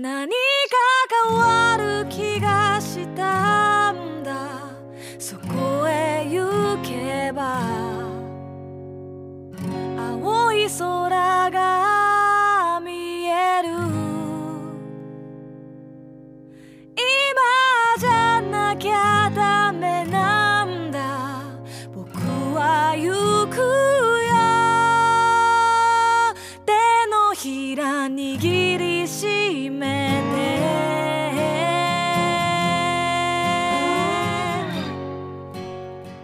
何か変わる気がした。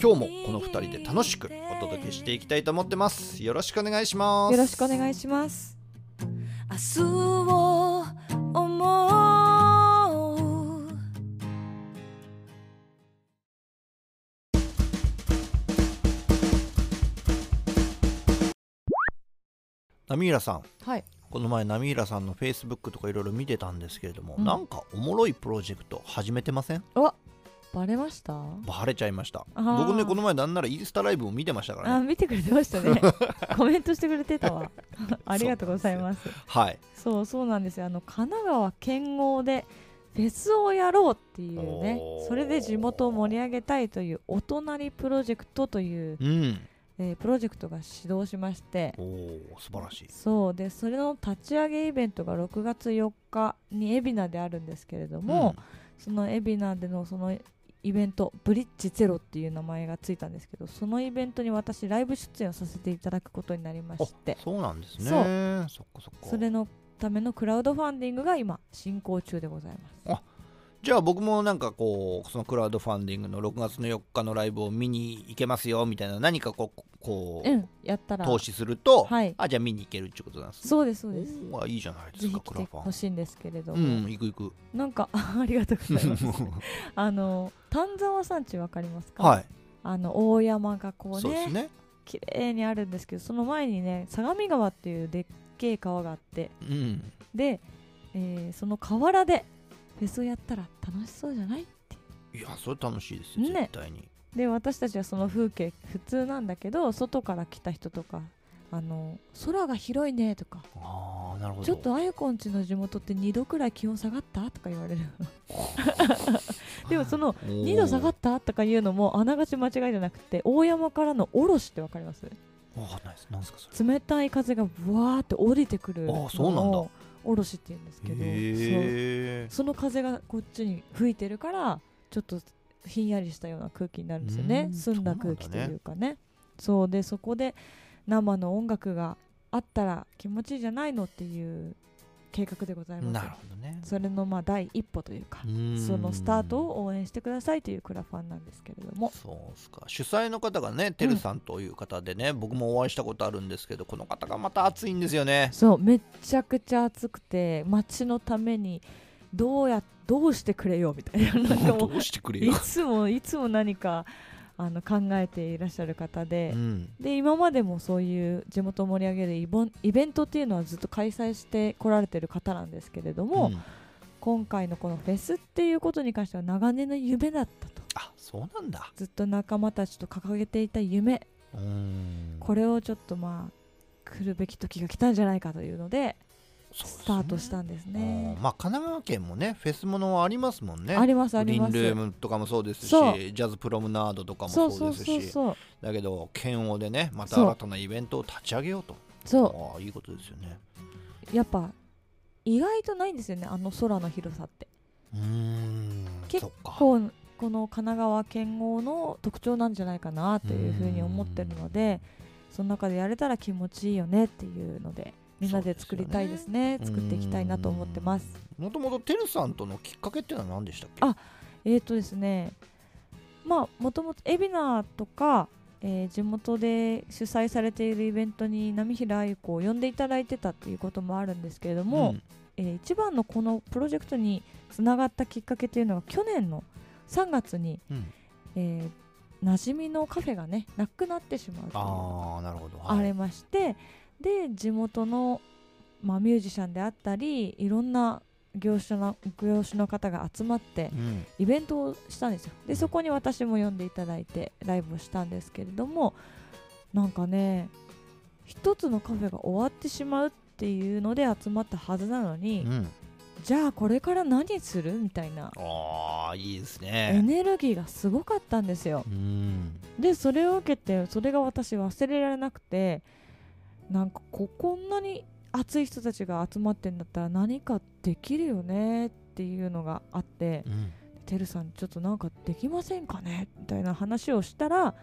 今日もこの2人で楽しくお届けしていきたいと思ってます。よろしくお願いします。よろしくお願いします。明日を思う。波平さんはい。この前波平さんのフェイスブックとかいろいろ見てたんですけれども、うん。なんかおもろいプロジェクト始めてません？バレました？バレちゃいました僕ねこの前なんならインスタライブを見てましたからあ、ね見てくれてましたね。コメントしてくれてたわ。ありがとうございます。はいそうそうなんですよ。あの神奈川県央でフェスをやろうっていうね。それで地元を盛り上げたいというお隣プロジェクトという、うんえープロジェクトが始動しまして。おお素晴らしいそうでそれの立ち上げイベントが6月4日に海老名であるんですけれども、その海老名でのそのイベントブリッジゼロっていう名前がついたんですけどそのイベントに私ライブ出演をさせていただくことになりまうんして。あそうなんですね。そう。それのためのクラウドファンディングが今進行中でございますじゃあ僕もなんかこうそのクラウドファンディングの6月の4日のライブを見に行けますよみたいな何かこうこう、うんやったら。投資すると、はい。あじゃあ見に行けるってことなんですね。そうですそうです。おーいいじゃないですかクラファン。ほしいんですけれどうも、ん行く行く。なんか ありがとうございます。あの丹沢山地わかりますか、はい。あの大山がこうねそうですね。綺麗にあるんですけどその前にね相模川っていうでっけえ川があって。うん。で、えーその河原でフェスをやったら楽しそうじゃないいやそれ楽しいですよね。絶対に、で私たちはその風景普通なんだけど外から来た人とかあの空が広いねとかああなるほど。ちょっとあゆこんちの地元って2度くらい気温下がったとか言われる。でもその2度下がっったとかいうのもあながち間違いじゃなくて大山からのおろしってわかります？わかんないです。なんですかそれ。冷たい風がブワーって降りてくるのあそうなんだ。をおろしって言うんですけどその風がこっちに吹いてるからちょっとひんやりしたような空気になるんですよね。うん。澄んだ空気というかね。そう。でそこで生の音楽があったら気持ちいいじゃないのっていう計画でございます。なるほどね。それのまあ第一歩というかうん。そのスタートを応援してくださいというクラファンなんですけれども。そうっすか。主催の方がねてるさんという方でね、僕もお会いしたことあるんですけどこの方がまた熱いんですよね。そうめっちゃくちゃ暑くて街のためにどうやどうしてくれよみたいな。なんかもう どうしてくれいよ、つもいつも何かあの考えていらっしゃる方で、うん、で今までもそういう地元を盛り上げるイボンイベントっていうのはずっと開催してこられてる方なんですけれども、うん。今回のこのフェスっていうことに関しては長年の夢だったと。あそうなんだ。ずっと仲間たちと掲げていた夢。うん。これをちょっとまあ来るべき時が来たんじゃないかというのでスタートしたんですね。うん。まあ神奈川県もねフェスものはありますもんね。ありますあります。ルームとかもそうですしジャズプロムナードとかもそそううそうですしそうそう。だけど県央でねまた新たなイベントを立ち上げようと。そああいいことですよね。うやっぱ意外とないんですよねあの空の広さって。うーん結そっか。この神奈川県央の特徴なんじゃないかなというふうに思ってるのでその中でやれたら気持ちいいよねっていうのでみんなで作りたいですね。作っていきたいなと思ってます。もともとてるさんとのきっかけっていうのは何でしたっけ？あえーとですね。まあもともと海老名とか、えー地元で主催されているイベントに波平愛子を呼んでいただいてたっていうこともあるんですけれども、えー一番のこのプロジェクトにつながったきっかけというのが去年の3月に、うん。えー馴染みのカフェがねなくなってしまうというああなるほど、ありましてで地元の、まあ、ミュージシャンであったりいろんな業種の業種の方が集まってうん。イベントをしたんですよ。でそこに私も呼んでいただいてライブをしたんですけれどもなんかね一つのカフェが終わってしまうっていうので集まったはずなのに、うん。じゃあこれから何するみたいなああいいですエねネルギーがすごかったんですよ。うん。でそれを受けてそれが私忘れられなくてなんかここんなに熱い人たちが集まってんだったら何かできるよねっていうのがあってうん。てるさんちょっとなんかできませんかねみたいな話をしたら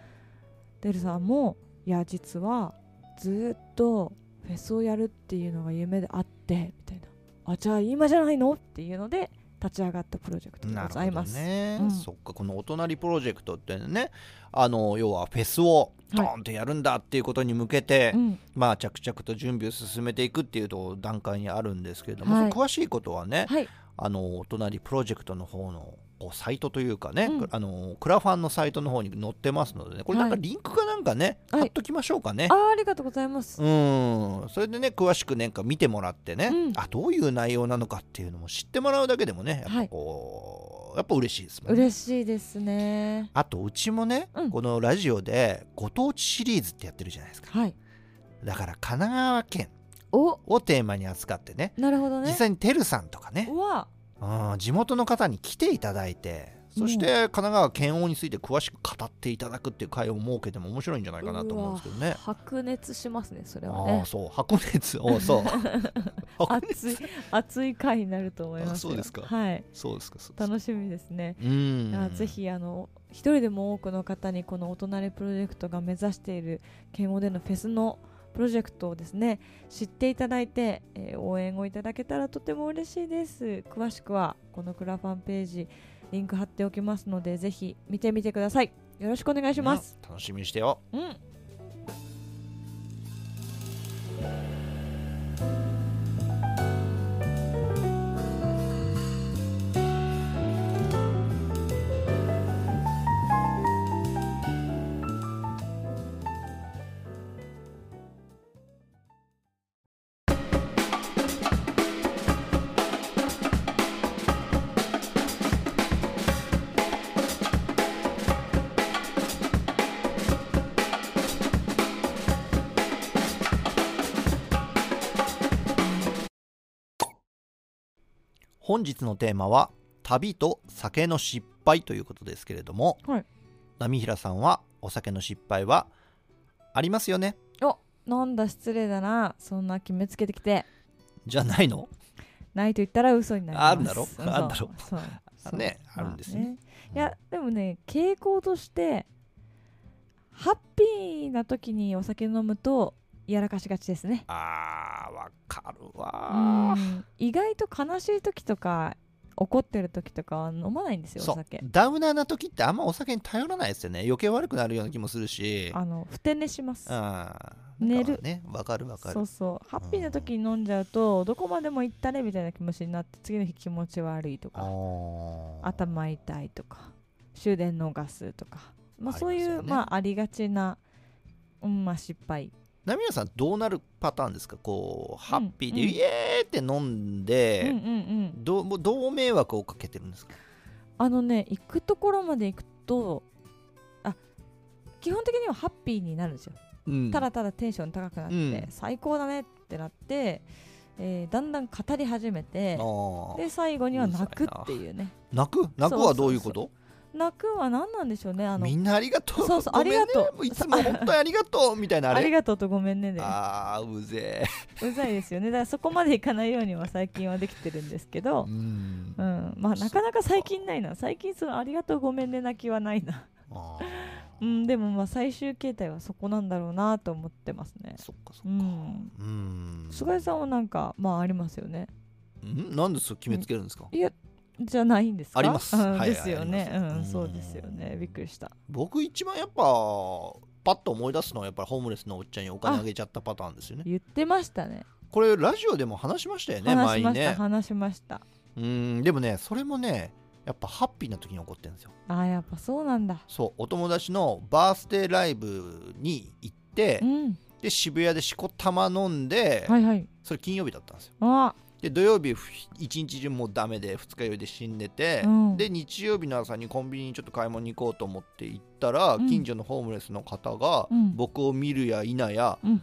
てるさんもいや実はずーっとフェスをやるっていうのが夢であってみたいな。あじゃあ今じゃないの？っていうので立ち上がったプロジェクトでございます。ね、うん。そっかこのお隣プロジェクトってねあの要はフェスをドーンとやるんだっていうことに向けて、うん。まあ着々と準備を進めていくっていうと段階にあるんですけれども、はい。詳しいことはね、はい。あのお隣プロジェクトの方のこうサイトというかね、うんあのクラファンのサイトの方に載ってますのでねこれなんかはいリンクかなんかね、はい貼っときましょうかね。あーありがとうございます。うんそれでね詳しくなんか見てもらってね、うんあどういう内容なのかっていうのも知ってもらうだけでもねやっぱこう、やっぱ嬉しいですもんね。嬉しいですね。あとうちもね、うんこのラジオでご当地シリーズってやってるじゃないですかはい。だから神奈川県おをテーマに扱ってねなるほどね。実際にてるさんとかねう、わうん、地元の方に来ていただいてそして神奈川県央について詳しく語っていただくっていう会を設けても面白いんじゃないかなと思うんですけどね。白熱しますねそれはああね。そう白熱おそう白熱 熱い熱い回になると思いますそうですかはい。そうですか楽しみですね。うんあぜひあの一人でも多くの方にこのお隣プロジェクトが目指している県央でのフェスのプロジェクトをですね知っていただいて、えー応援をいただけたらとても嬉しいです。詳しくはこのクラファンページリンク貼っておきますのでぜひ見てみてください。よろしくお願いします、うん楽しみにしてよ。うん本日のテーマは旅と酒の失敗ということですけれども、はい。波平さんはお酒の失敗はありますよね？おなんだ失礼だな。そんな決めつけてきて。じゃないの？ないと言ったら嘘になります。あるだろ？うんあるだろ？そう。そう。ねあるんですよまあいやでもね傾向としてハッピーな時にお酒飲むとやらかしがちですね。あーわかるうわん。意外と悲しい時とか怒ってる時とかは飲まないんですよお酒。ダウナーな時ってあんまお酒に頼らないですよね。余計悪くなるような気もするし。あのふて寝します。あ寝る。ね。わかるわかる。そうそう。ハッピーな時に飲んじゃうとどこまでも行ったれみたいな気持ちになって次の日気持ち悪いとあかー。頭痛いとか終電逃すとか、まあ、そういうまあ、ありがちな、うんまあ、失敗ナミヤさんどうなるパターンですか？こうハッピーで、うん。イエーって飲んで、うんうんうん。どうどう迷惑をかけてるんですか？あのね行くところまで行くとあ基本的にはハッピーになるんですよ、うん。ただただテンション高くなって、うん。最高だねってなって、えーだんだん語り始めてで最後には泣くっていうね。泣く？泣くはどういうこと？泣くは何なんでしょうねあの。みんなありがとう。そうそうありがとう。もいつも本当にありがとうみたいなあれ。ありがとうとごめんねであーうぜうざいですよね。だからそこまでいかないようには最近はできてるんですけえど。う、ん。うん、まあなかなか最近ないな。最近そのありがとうごめんね泣きはないな。あ うんでもまあ最終形態はそこなんだろうなと思ってますね。ーそっかそっか。うん。うん。菅井さんはなんかまあありますよね。ん？なんでそう決めつけるんですか？いやじゃないんですか？あります。ですよね。うんそうですよね。びっくりした。僕一番やっぱパッと思い出すのはやっぱりホームレスのおっちゃんにお金あげちゃったパターンですよね。言ってましたね。これラジオでも話しましたよね前にね。話しました。うんでもねそれもねやっぱハッピーな時に起こってるんですよ。あーやっぱそうなんだ。そうお友達のバースデーライブに行ってうん。で渋谷でしこたま飲んで、はいはい。それ金曜日だったんですよ。あで土曜日ふ一日中もうダメで二日酔いで死んでて、うん。で日曜日の朝にコンビニにちょっと買い物に行こうと思って行ったら、うん。近所のホームレスの方がうん。僕を見るや否や、うん。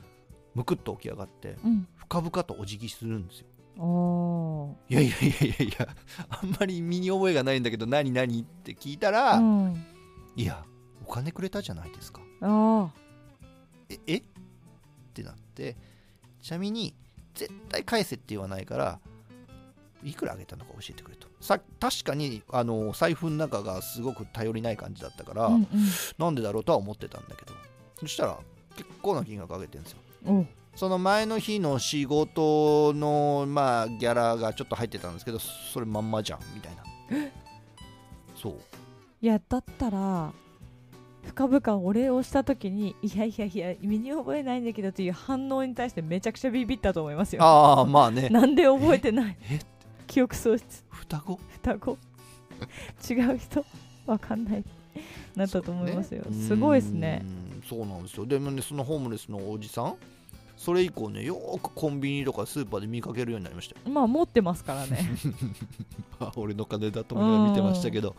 むくっと起き上がってうん。深々とお辞儀するんですよ。おいやいやいやいやいやあんまり身に覚えがないんだけど何何って聞いたら、ーうん。いやお金くれたじゃないですか。あええ？ってなってちなみに絶対返せって言わないからいくらあげたのか教えてくれと。さ確かにあの財布の中がすごく頼りない感じだったから、あうんうん。なんでだろうとは思ってたんだけど。そしたら結構な金額あげてるんですよ。おその前の日の仕事のまあギャラがちょっと入ってたんですけどそれまんまじゃんみたいな。そう。いやだったら深々お礼をした時にいやいやいや身に覚えないんだけどという反応に対してめちゃくちゃビビったと思いますよ。ああまあね。なんで覚えてない？え？記憶喪失。双子？双子。違う人？わかんない。なったと思いますよ、ね。すごいですね。そうなんですよ。でもねそのホームレスのおじさん？それ以降ねよーくコンビニとかスーパーで見かけるようになりましたよ。まあ持ってますからね。あ俺の金だと思いながら見てましたけど。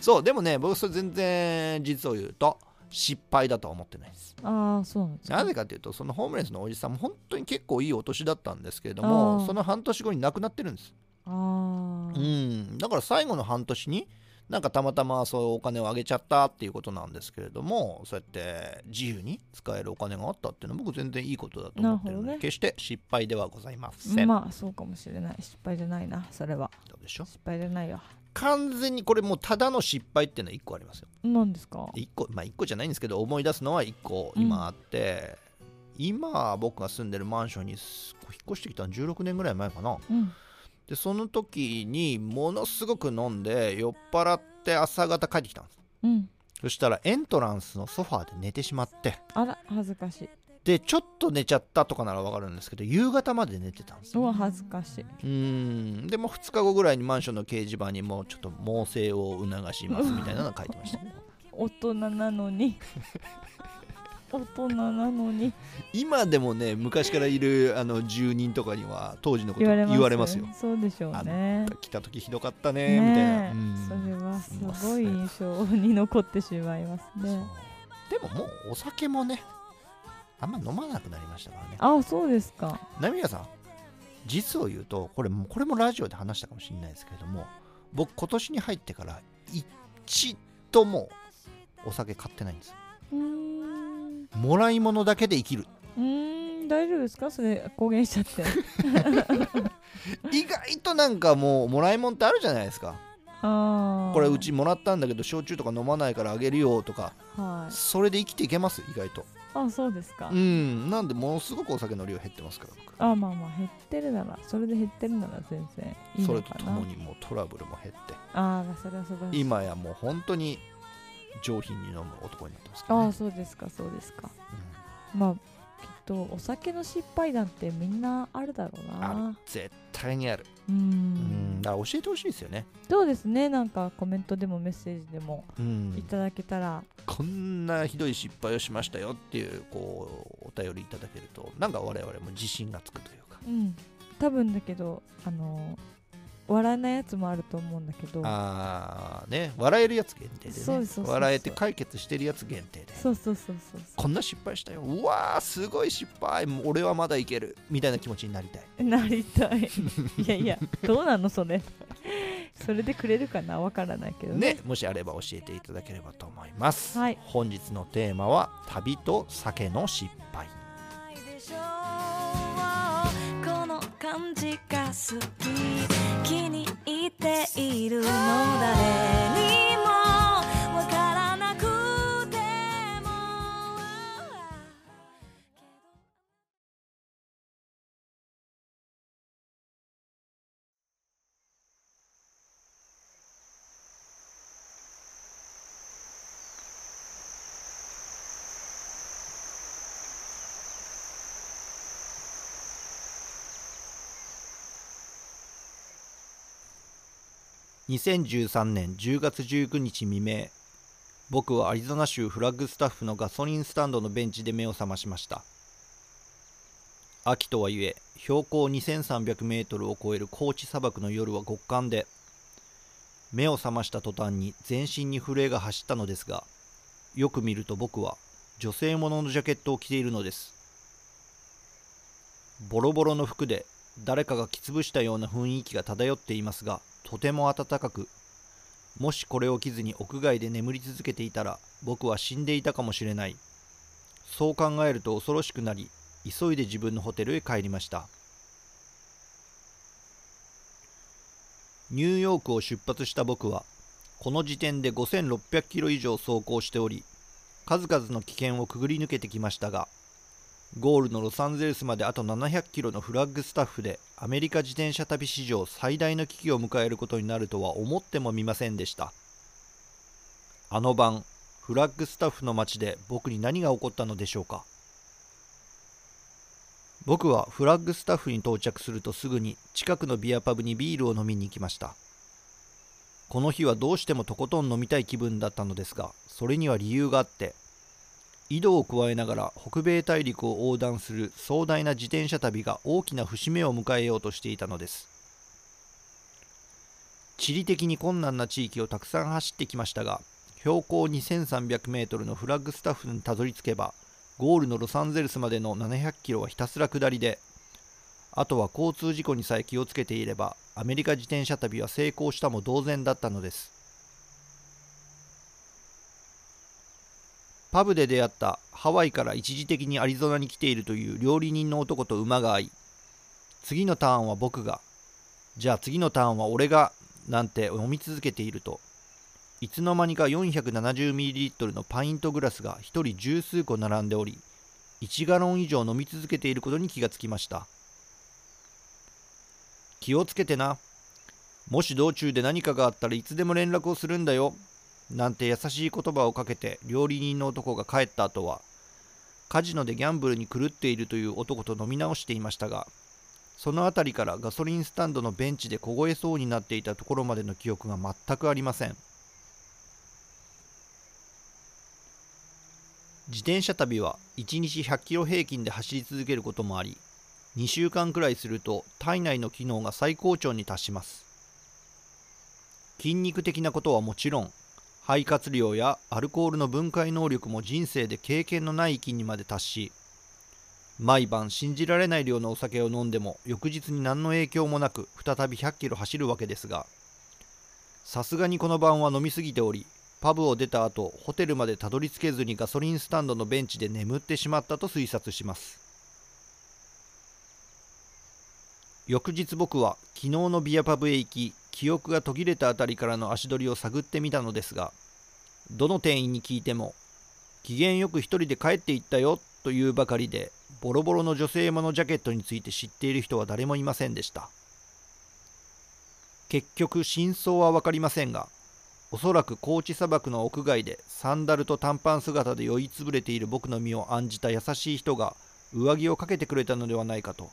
そうでもね僕それ全然実を言うと失敗だとは思ってないです。ああそうなんですか。なぜかというとそのホームレスのおじさんも本当に結構いいお年だったんですけれどもその半年後に亡くなってるんです。あうーん。だから最後の半年になんかたまたまそういうお金をあげちゃったっていうことなんですけれどもそうやって自由に使えるお金があったっていうのは僕全然いいことだと思ってるので、ね。決して失敗ではございません、まあそうかもしれない。失敗じゃないなそれは。どうでしょ？う失敗じゃないよ完全にこれもうただの失敗っていうのは1個ありますよ。何ですか？1個まあ1個じゃないんですけど思い出すのは1個今あって、今僕が住んでるマンションにす引っ越してきたの16年ぐらい前かな。うんでその時にものすごく飲んで酔っ払って朝方帰ってきたんです。うん。そしたらエントランスのソファーで寝てしまって。あら恥ずかしい。でちょっと寝ちゃったとかならわかるんですけど夕方まで寝てたんですうわ恥ずかしい。うーん。でも2日後ぐらいにマンションの掲示板にもうちょっと猛省を促しますみたいなのが書いてました 大人なのに 大人なのに。今でもね昔からいるあの住人とかには当時のこと言われます言われますよ。そうでしょうね。来た時ひどかったねみたいな、うんそれはすごい印象に残ってしまいますね。でももうお酒もねあんま飲まなくなりましたからね。あそうですか。ナミヤさん実を言うとこれもこれもラジオで話したかもしれないですけれども僕今年に入ってから一度もお酒買ってないんですうーんもらい物だけで生きる。うーん大丈夫ですか？それ公言しちゃって。意外となんかもうもらい物ってあるじゃないですか。ああこれうちもらったんだけど焼酎とか飲まないからあげるよとか。はい。それで生きていけます？意外と。あそうですか。うんなんでものすごくお酒の量減ってますから僕。あまあまあ減ってるならそれで減ってるなら全然いいそのかな。れとともにもうトラブルも減って。ああそれは素晴らしい今やもう本当に上品に飲む男になってますね。ああそうですかそうですか。うん。まあきっとお酒の失敗談ってみんなあるだろうあなる。絶対にある。ううん。んだから教えてほしいですよね。そうですね。なんかコメントでもメッセージでもうん。いただけたら、こんなひどい失敗をしましたよっていうこうお便りいただけるとなんか我々も自信がつくというか。うん。多分だけどあの笑えないやつもあると思うんだけど。あーね笑えるやつ限定でね。そうですそうそうそう笑えて解決してるやつ限定でそうそうそうそうそこんな失敗したよ。うわーすごい失敗。もう俺はまだいける。みたいな気持ちになりたい。う なりたい。いやいやどうなのそれ。それでくれるかな？わからないけどね。ねもしあれば教えていただければと思います、はい。本日のテーマは旅と酒の失敗。ないでしょう。この感じが好きているの2013年10月19日未明僕はアリゾナ州フラッグスタッフのガソリンスタンドのベンチで目を覚ましました。秋とはいえ標高2300メートルを超える高地砂漠の夜は極寒で目を覚ました途端に全身に震えが走ったのですがよく見ると僕は女性もののジャケットを着ているのです。ボロボロの服で誰かが着潰したような雰囲気が漂っていますがとても暖かくもしこれを着ずに屋外で眠り続けていたら僕は死んでいたかもしれない。そう考えると恐ろしくなり急いで自分のホテルへ帰りました。ニューヨークを出発した僕はこの時点で5600キロ以上走行しており数々の危険をくぐり抜けてきましたがゴールのロサンゼルスまであと700キロのフラッグスタッフでアメリカ自転車旅史上最大の危機を迎えることになるとは思ってもみませんでした。あの晩フラッグスタッフの街で僕に何が起こったのでしょうか。僕はフラッグスタッフに到着するとすぐに近くのビアパブにビールを飲みに行きました。この日はどうしてもとことん飲みたい気分だったのですがそれには理由があって井戸を加えながら北米大陸を横断する壮大な自転車旅が大きな節目を迎えようとしていたのです。地理的に困難な地域をたくさん走ってきましたが標高2300メートルのフラッグスタッフにたどり着けばゴールのロサンゼルスまでの700キロはひたすら下りであとは交通事故にさえ気をつけていればアメリカ自転車旅は成功したも同然だったのです。パブで出会ったハワイから一時的にアリゾナに来ているという料理人の男と馬が合い次のターンは僕がじゃあ次のターンは俺がなんて飲み続けていると。いつの間にか 470ml のパイントグラスが一人十数個並んでおり1ガロン以上飲み続けていることに気がつきました。気をつけてな。もし道中で何かがあったらいつでも連絡をするんだよ。なんて優しい言葉をかけて料理人の男が帰った後はカジノでギャンブルに狂っているという男と飲み直していましたがその辺りからガソリンスタンドのベンチで凍えそうになっていたところまでの記憶が全くありません。自転車旅は1日100キロ平均で走り続けることもあり2週間くらいすると体内の機能が最高潮に達します。筋肉的なことはもちろん肺活量やアルコールの分解能力も人生で経験のない域にまで達し毎晩信じられない量のお酒を飲んでも翌日に何の影響もなく再び100キロ走るわけですがさすがにこの晩は飲みすぎておりパブを出た後ホテルまでたどり着けずにガソリンスタンドのベンチで眠ってしまったと推察します。翌日僕は昨日のビアパブへ行き記憶が途切れたあたりからの足取りを探ってみたのですがどの店員に聞いても機嫌よく一人で帰っていったよというばかりでボロボロの女性ものジャケットについて知っている人は誰もいませんでした。結局真相は分かりませんがおそらく高地砂漠の屋外でサンダルと短パン姿で酔いつぶれている僕の身を案じた優しい人が上着をかけてくれたのではないかと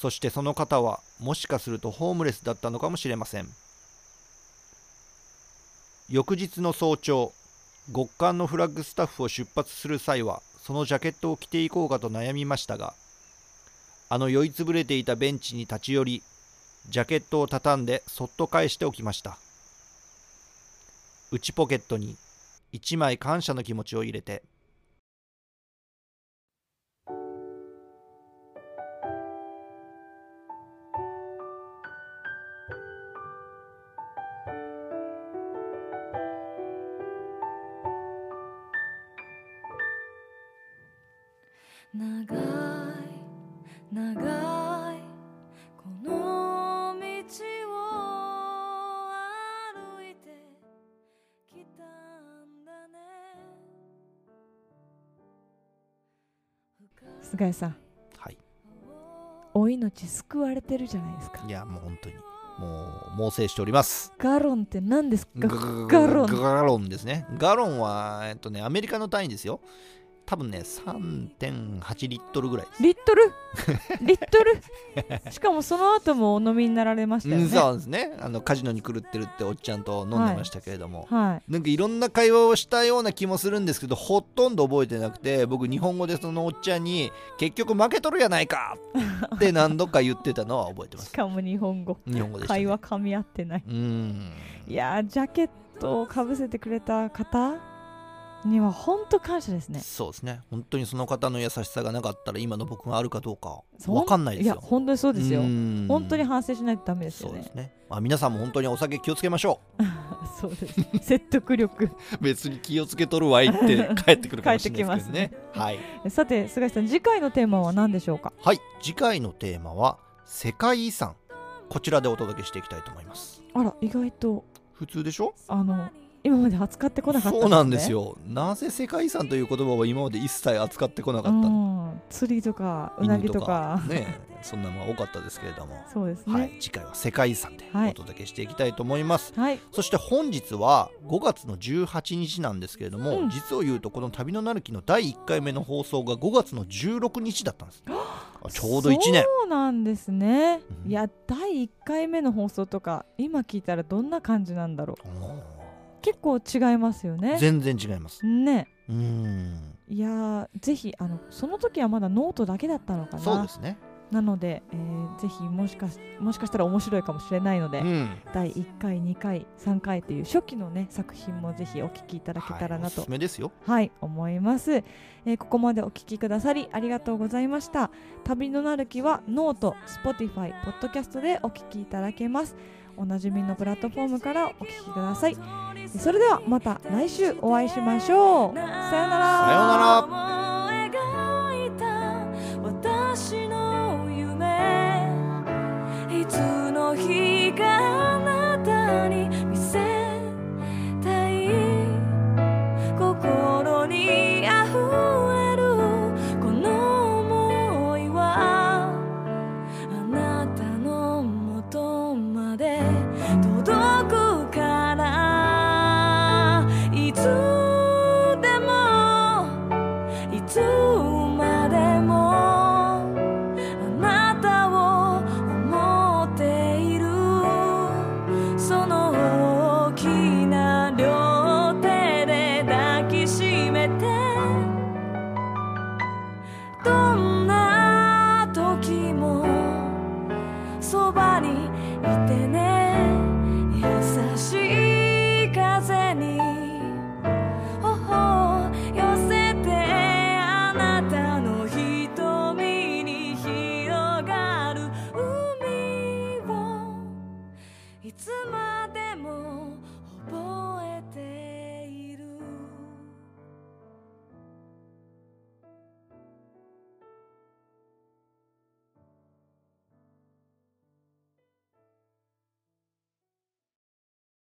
そしてその方はもしかするとホームレスだったのかもしれません。翌日の早朝極寒のフラッグスタッフを出発する際はそのジャケットを着ていこうかと悩みましたがあの酔いつぶれていたベンチに立ち寄りジャケットを畳んでそっと返しておきました。内ポケットに一枚感謝の気持ちを入れて菅井さん。はい。お命救われてるじゃないですか。いやもう本当にもう猛省しております。ガロンって何ですか？ガガロンガロンですねガロンはえっとねアメリカの単位ですよ多分ね3.8リットルぐらいです。リットル？リットル？しかもその後もお飲みになられましたよね。うんそうですね。あのカジノに狂ってるっておっちゃんと飲んでましたけれども、はい。なんかいろんな会話をしたような気もするんですけどほとんど覚えてなくて僕日本語でそのおっちゃんに結局負けとるやないかって何度か言ってたのは覚えてます。しかも日本語。日本語でね、会話噛み合ってない。うん。いやージャケットをかぶせてくれた方には本当感謝ですね。そうですね。本当にその方の優しさがなかったら今の僕があるかどうか分かんないですよ。いや本当にそうですよ。うん。本当に反省しないとダメですよね。そうですね、まあ、皆さんも本当にお酒気をつけましょ そうです説得力。う 別に気をつけとるわいって 帰ってくるかもしれないですね。帰はい、さて菅井さん次回のテーマは何でしょうか？はい、次回のテーマは世界遺産。こちらでお届けしていきたいと思います。あら意外と。普通でしょ？あの今まで扱ってこなかったそうなんですよ。なぜ世界遺産という言葉を今まで一切扱ってこなかった？のうん。釣りとかうなぎとか。ねそんなのが多かったですけれども、そうですね。はい、次回は世界遺産ではいお届けしていきたいと思います、はい。そして本日は5月の18日なんですけれども、うん。実を言うとこの旅のなる木の第1回目の放送が5月の16日だったんです。あちょうど1年。そうなんですね、うん。いや第1回目の放送とか今聞いたらどんな感じなんだろう。お結構違いますよーね。全然違います。ね。うーん。いやーぜひあのその時はまだノートだけだったのかな。そうですね。なので、えーぜひもしかしもしかしたら面白いかもしれないので、うん。第1回2回3回という初期のね作品もぜひお聞きいただけたらなとすすめですよ。はい、思います、えーここまでお聞きくださりありがとうございました。旅のなる木はノート、Spotify、ポッドキャストでお聞きいただけます。おなじみのプラットフォームからお聞きくださいそれではまた来週お会いしましょう。さよなら。さようなら。